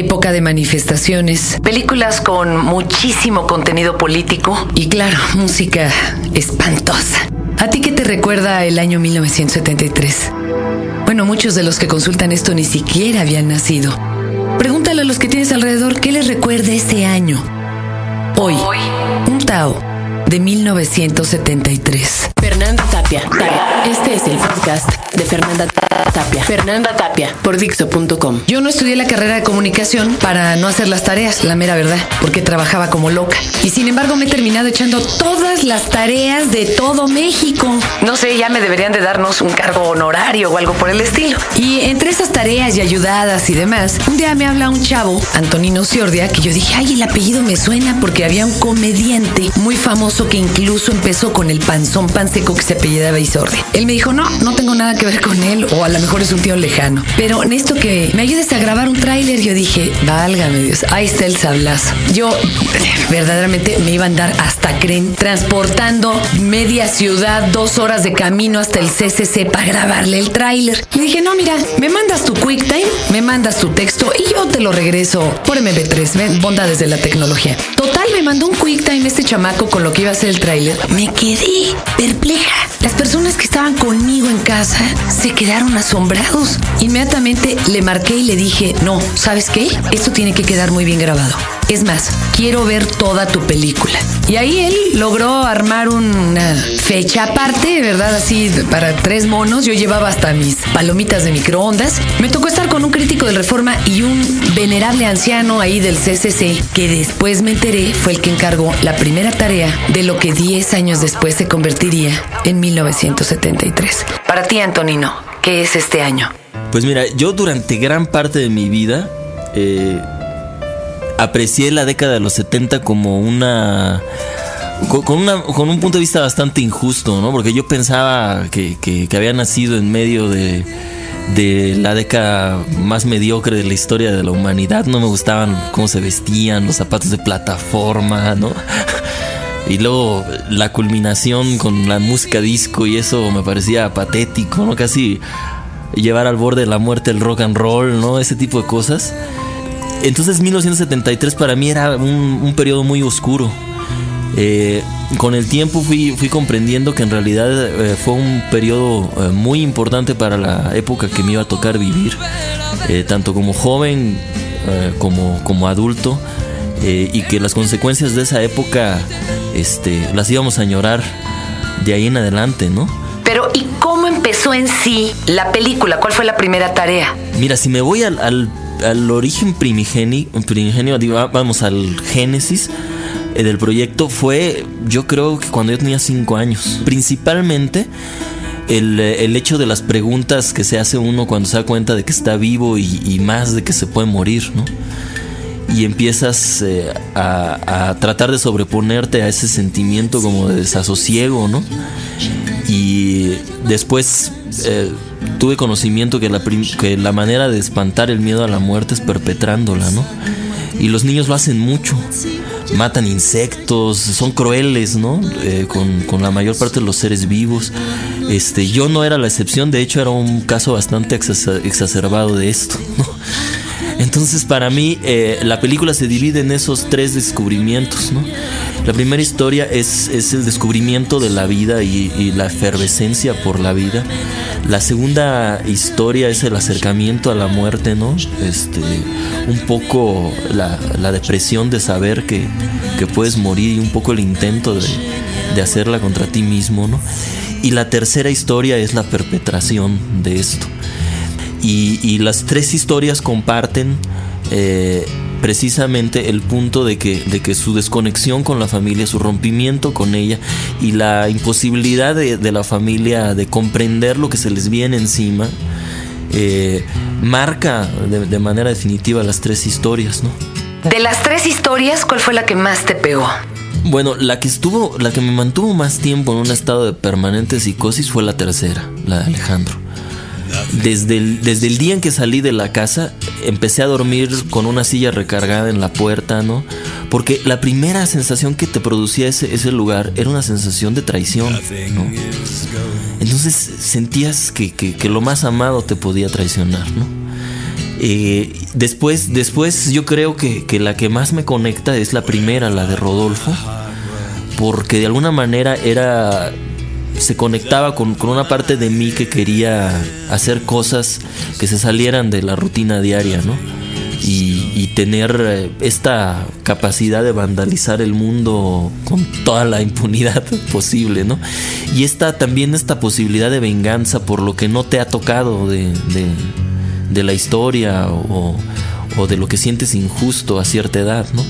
época de manifestaciones, películas con muchísimo contenido político y claro, música espantosa. ¿A ti qué te recuerda el año 1973? Bueno, muchos de los que consultan esto ni siquiera habían nacido. Pregúntale a los que tienes alrededor qué les recuerda este año. Hoy, un Tao de 1973. Fernanda Tapia. Este es el podcast de Fernanda Tapia. Fernanda Tapia por Dixo.com. Yo no estudié la carrera de comunicación para no hacer las tareas, la mera verdad, porque trabajaba como loca. Y sin embargo me he terminado echando todas las tareas de todo México. No sé, ya me deberían de darnos un cargo honorario o algo por el estilo. Y entre esas tareas y ayudadas y demás, un día me habla un chavo, Antonino Ciordia, que yo dije, ay, el apellido me suena porque había un comediante muy famoso que incluso empezó con el panzón pan seco que se apellidaba Isordia. Él me dijo, no, no tengo nada que ver con él o a lo mejor es un tío lejano. Pero en esto que me ayudes a grabar un tráiler, yo dije, válgame Dios, ahí está el sablazo. Yo verdaderamente me iba a andar hasta Cren, transportando media ciudad, dos horas de camino hasta el CCC para grabarle el tráiler. Le dije, no, mira, me mandas tu QuickTime, me mandas tu texto y yo te lo regreso por MP3, ven, bondades de la tecnología. Total, me mandó un QuickTime este chamaco con lo que iba a ser el tráiler. Me quedé perpleja. Las personas que estaban conmigo en casa se quedaron asombrados. Inmediatamente le marqué y le dije, no, ¿sabes qué? Esto tiene que quedar muy bien grabado. Es más, quiero ver toda tu película. Y ahí él logró armar una fecha aparte, ¿verdad? Así para tres monos. Yo llevaba hasta mis palomitas de microondas. Me tocó estar con un crítico del Reforma y un venerable anciano ahí del CCC que después me enteré fue el que encargó la primera tarea de lo que 10 años después se convertiría en 1973. Para ti, Antonino, ¿qué es este año? Pues mira, yo durante gran parte de mi vida eh, aprecié la década de los 70 como una con, una, con un punto de vista bastante injusto, ¿no? Porque yo pensaba que, que, había nacido en medio de, de, la década más mediocre de la historia de la humanidad. No me gustaban cómo se vestían, los zapatos de plataforma, ¿no? Y luego la culminación con la música disco y eso me parecía patético, ¿no? Casi llevar al borde de la muerte el rock and roll, ¿no? Ese tipo de cosas. Entonces 1973 para mí era un, un periodo muy oscuro. Eh, con el tiempo fui, fui, comprendiendo que en realidad eh, fue un periodo eh, muy importante para la época que me iba a tocar vivir, eh, tanto como joven como, como adulto, y que las consecuencias de esa época este, las íbamos a añorar de ahí en adelante, ¿no? Pero ¿y cómo empezó en sí la película? ¿Cuál fue la primera tarea? Mira, si me voy al, al, al origen primigenio, primigenio, vamos al génesis, del proyecto fue, yo creo que cuando yo tenía cinco años. Principalmente el, el, hecho de las preguntas que se hace uno cuando se da cuenta de que está vivo y más de que se puede morir, ¿no? Y empiezas eh, a, tratar de sobreponerte a ese sentimiento como de desasosiego, ¿no? Y después eh, tuve conocimiento que la, que la manera de espantar el miedo a la muerte es perpetrándola, ¿no? Y los niños lo hacen mucho matan insectos, son crueles, ¿no? Eh, con, con, la mayor parte de los seres vivos. Este, yo no era la excepción, de hecho era un caso bastante exacerbado de esto, ¿no? Entonces para mí eh, la película se divide en esos tres descubrimientos, ¿no? La primera historia es, es el descubrimiento de la vida y, y, la efervescencia por la vida. La segunda historia es el acercamiento a la muerte, ¿no? Este, un poco la, la depresión de saber que, que, puedes morir y un poco el intento de, de hacerla contra ti mismo, ¿no? Y la tercera historia es la perpetración de esto. Y, y las tres historias comparten eh, precisamente el punto de que, de que su desconexión con la familia, su rompimiento con ella y la imposibilidad de, de la familia de comprender lo que se les viene encima, eh, marca de, de, manera definitiva las tres historias, ¿no? De las tres historias, ¿cuál fue la que más te pegó? Bueno, la que estuvo, la que me mantuvo más tiempo en un estado de permanente psicosis fue la tercera, la de Alejandro. Desde el, desde el día en que salí de la casa, empecé a dormir con una silla recargada en la puerta, ¿no? Porque la primera sensación que te producía ese, ese lugar era una sensación de traición, ¿no? Entonces sentías que, que, que lo más amado te podía traicionar, ¿no? Eh, después, después yo creo que, que la que más me conecta es la primera, la de Rodolfo, porque de alguna manera era se conectaba con, con, una parte de mí que quería hacer cosas que se salieran de la rutina diaria, ¿no? Y, tener eh, esta capacidad de vandalizar el mundo con toda la impunidad posible, ¿no? Y esta también esta posibilidad de venganza por lo que no te ha tocado de, de, de la historia o, o de lo que sientes injusto a cierta edad, ¿no?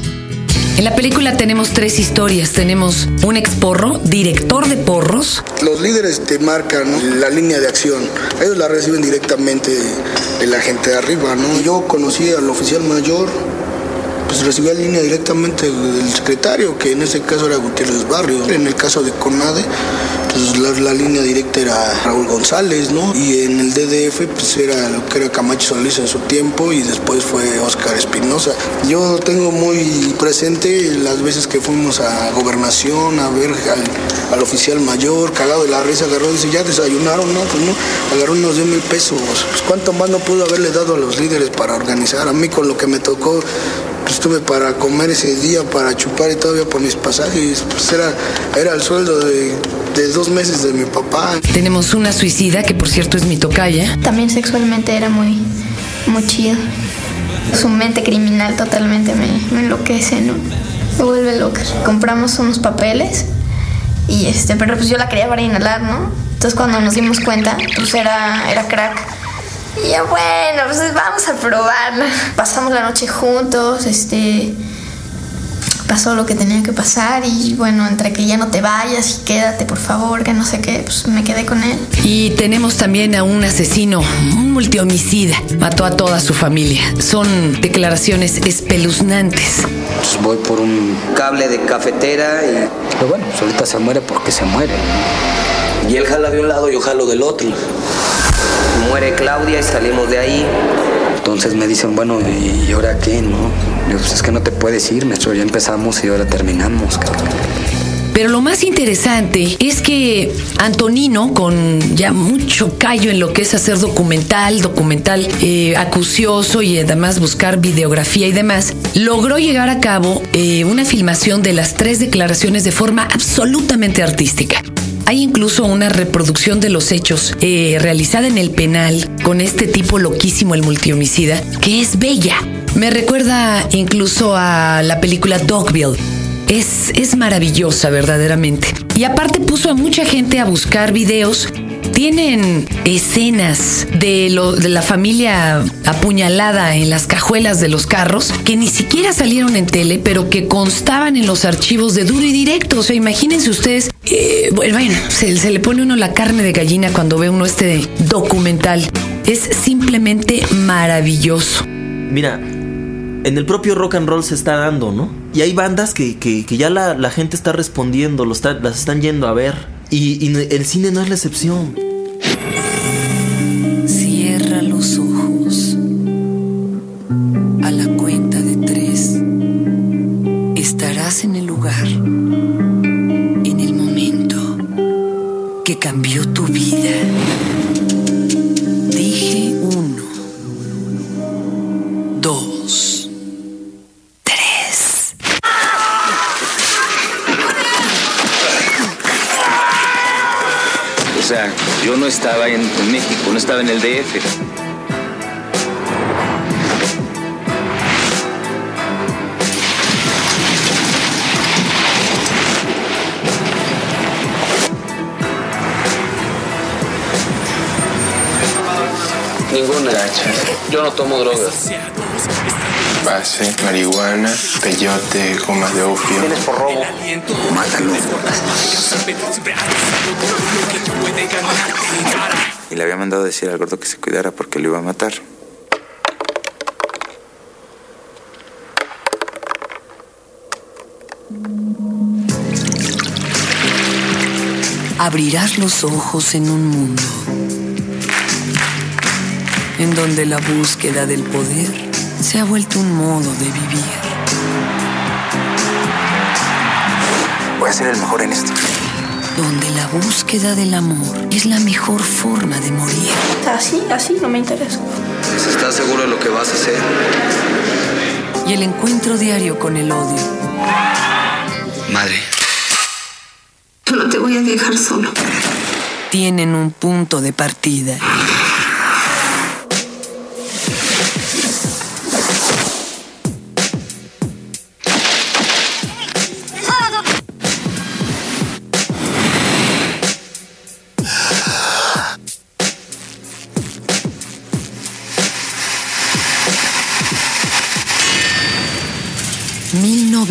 En la película tenemos tres historias. Tenemos un exporro, director de porros. Los líderes te marcan la línea de acción. Ellos la reciben directamente de la gente de arriba. Yo conocí al oficial mayor, pues recibía línea directamente del secretario, que en ese caso era Gutiérrez Barrio. En el caso de CONADE, pues la, línea directa era Raúl González, ¿no? Y en el DDF, pues era lo que era Camacho Solís en su tiempo y después fue Oscar Espinosa. Yo tengo muy presente las veces que fuimos a gobernación a ver al, al oficial mayor, cagado de la risa, agarró y dice, ya desayunaron, ¿no? Pues no, agarró unos 10 mil pesos. Pues cuánto más no pudo haberle dado a los líderes para organizar. A mí con lo que me tocó, pues tuve para comer ese día, para chupar y todavía por mis pasajes, pues era, era el sueldo de de dos meses de mi papá. Tenemos una suicida que por cierto es mi tocaya. También sexualmente era muy, muy chido. Su mente criminal totalmente me, me enloquece, ¿no? Me vuelve loca. Compramos unos papeles y este, pero pues yo la quería para inhalar, ¿no? Entonces cuando nos dimos cuenta, pues era, era crack. Y ya bueno, pues vamos a probarla. Pasamos la noche juntos, este pasó lo que tenía que pasar y bueno, entre que ya no te vayas y quédate por favor, que no sé qué, pues me quedé con él. Y tenemos también a un asesino, un multihomicida, mató a toda su familia. Son declaraciones espeluznantes. Pues voy por un cable de cafetera y... Pero bueno, pues ahorita se muere porque se muere. Y él jala de un lado y yo jalo del otro. Muere Claudia y salimos de ahí. Entonces me dicen, bueno, ¿y ahora qué, no? Yo, pues es que no te puedes ir, maestro, ya empezamos y ahora terminamos. Pero lo más interesante es que Antonino, con ya mucho callo en lo que es hacer documental, documental eh, acucioso y además buscar videografía y demás, logró llegar a cabo eh, una filmación de las tres declaraciones de forma absolutamente artística. Hay incluso una reproducción de los hechos eh, realizada en el penal con este tipo loquísimo, el multihomicida, que es bella. Me recuerda incluso a la película Dogville. Es, es maravillosa verdaderamente. Y aparte puso a mucha gente a buscar videos tienen escenas de, de, la familia apuñalada en las cajuelas de los carros que ni siquiera salieron en tele, pero que constaban en los archivos de duro y directo. O sea, imagínense ustedes, eh, bueno, se, le pone uno la carne de gallina cuando ve uno este documental. Es simplemente maravilloso. Mira, en el propio rock and roll se está dando, ¿no? Y hay bandas que, que, ya la, gente está respondiendo, las están yendo a ver. Y, y el cine no es la excepción. Cambió tu vida. Dije uno. Dos. Tres. O sea, yo no estaba en, México, no estaba en el DF. Yo no tomo drogas. Base, marihuana, peyote, gomas de opio. Tienes por robo. Mátalo. Y le había mandado decir al gordo que se cuidara porque lo iba a matar. Abrirás los ojos en un mundo en donde la búsqueda del poder se ha vuelto un modo de vivir. Voy a ser el mejor en esto. donde la búsqueda del amor es la mejor forma de morir. Así, así no me interesa. ¿Estás seguro de lo que vas a hacer? Y el encuentro diario con el odio. Madre. Yo no te voy a dejar solo. Tienen un punto de partida.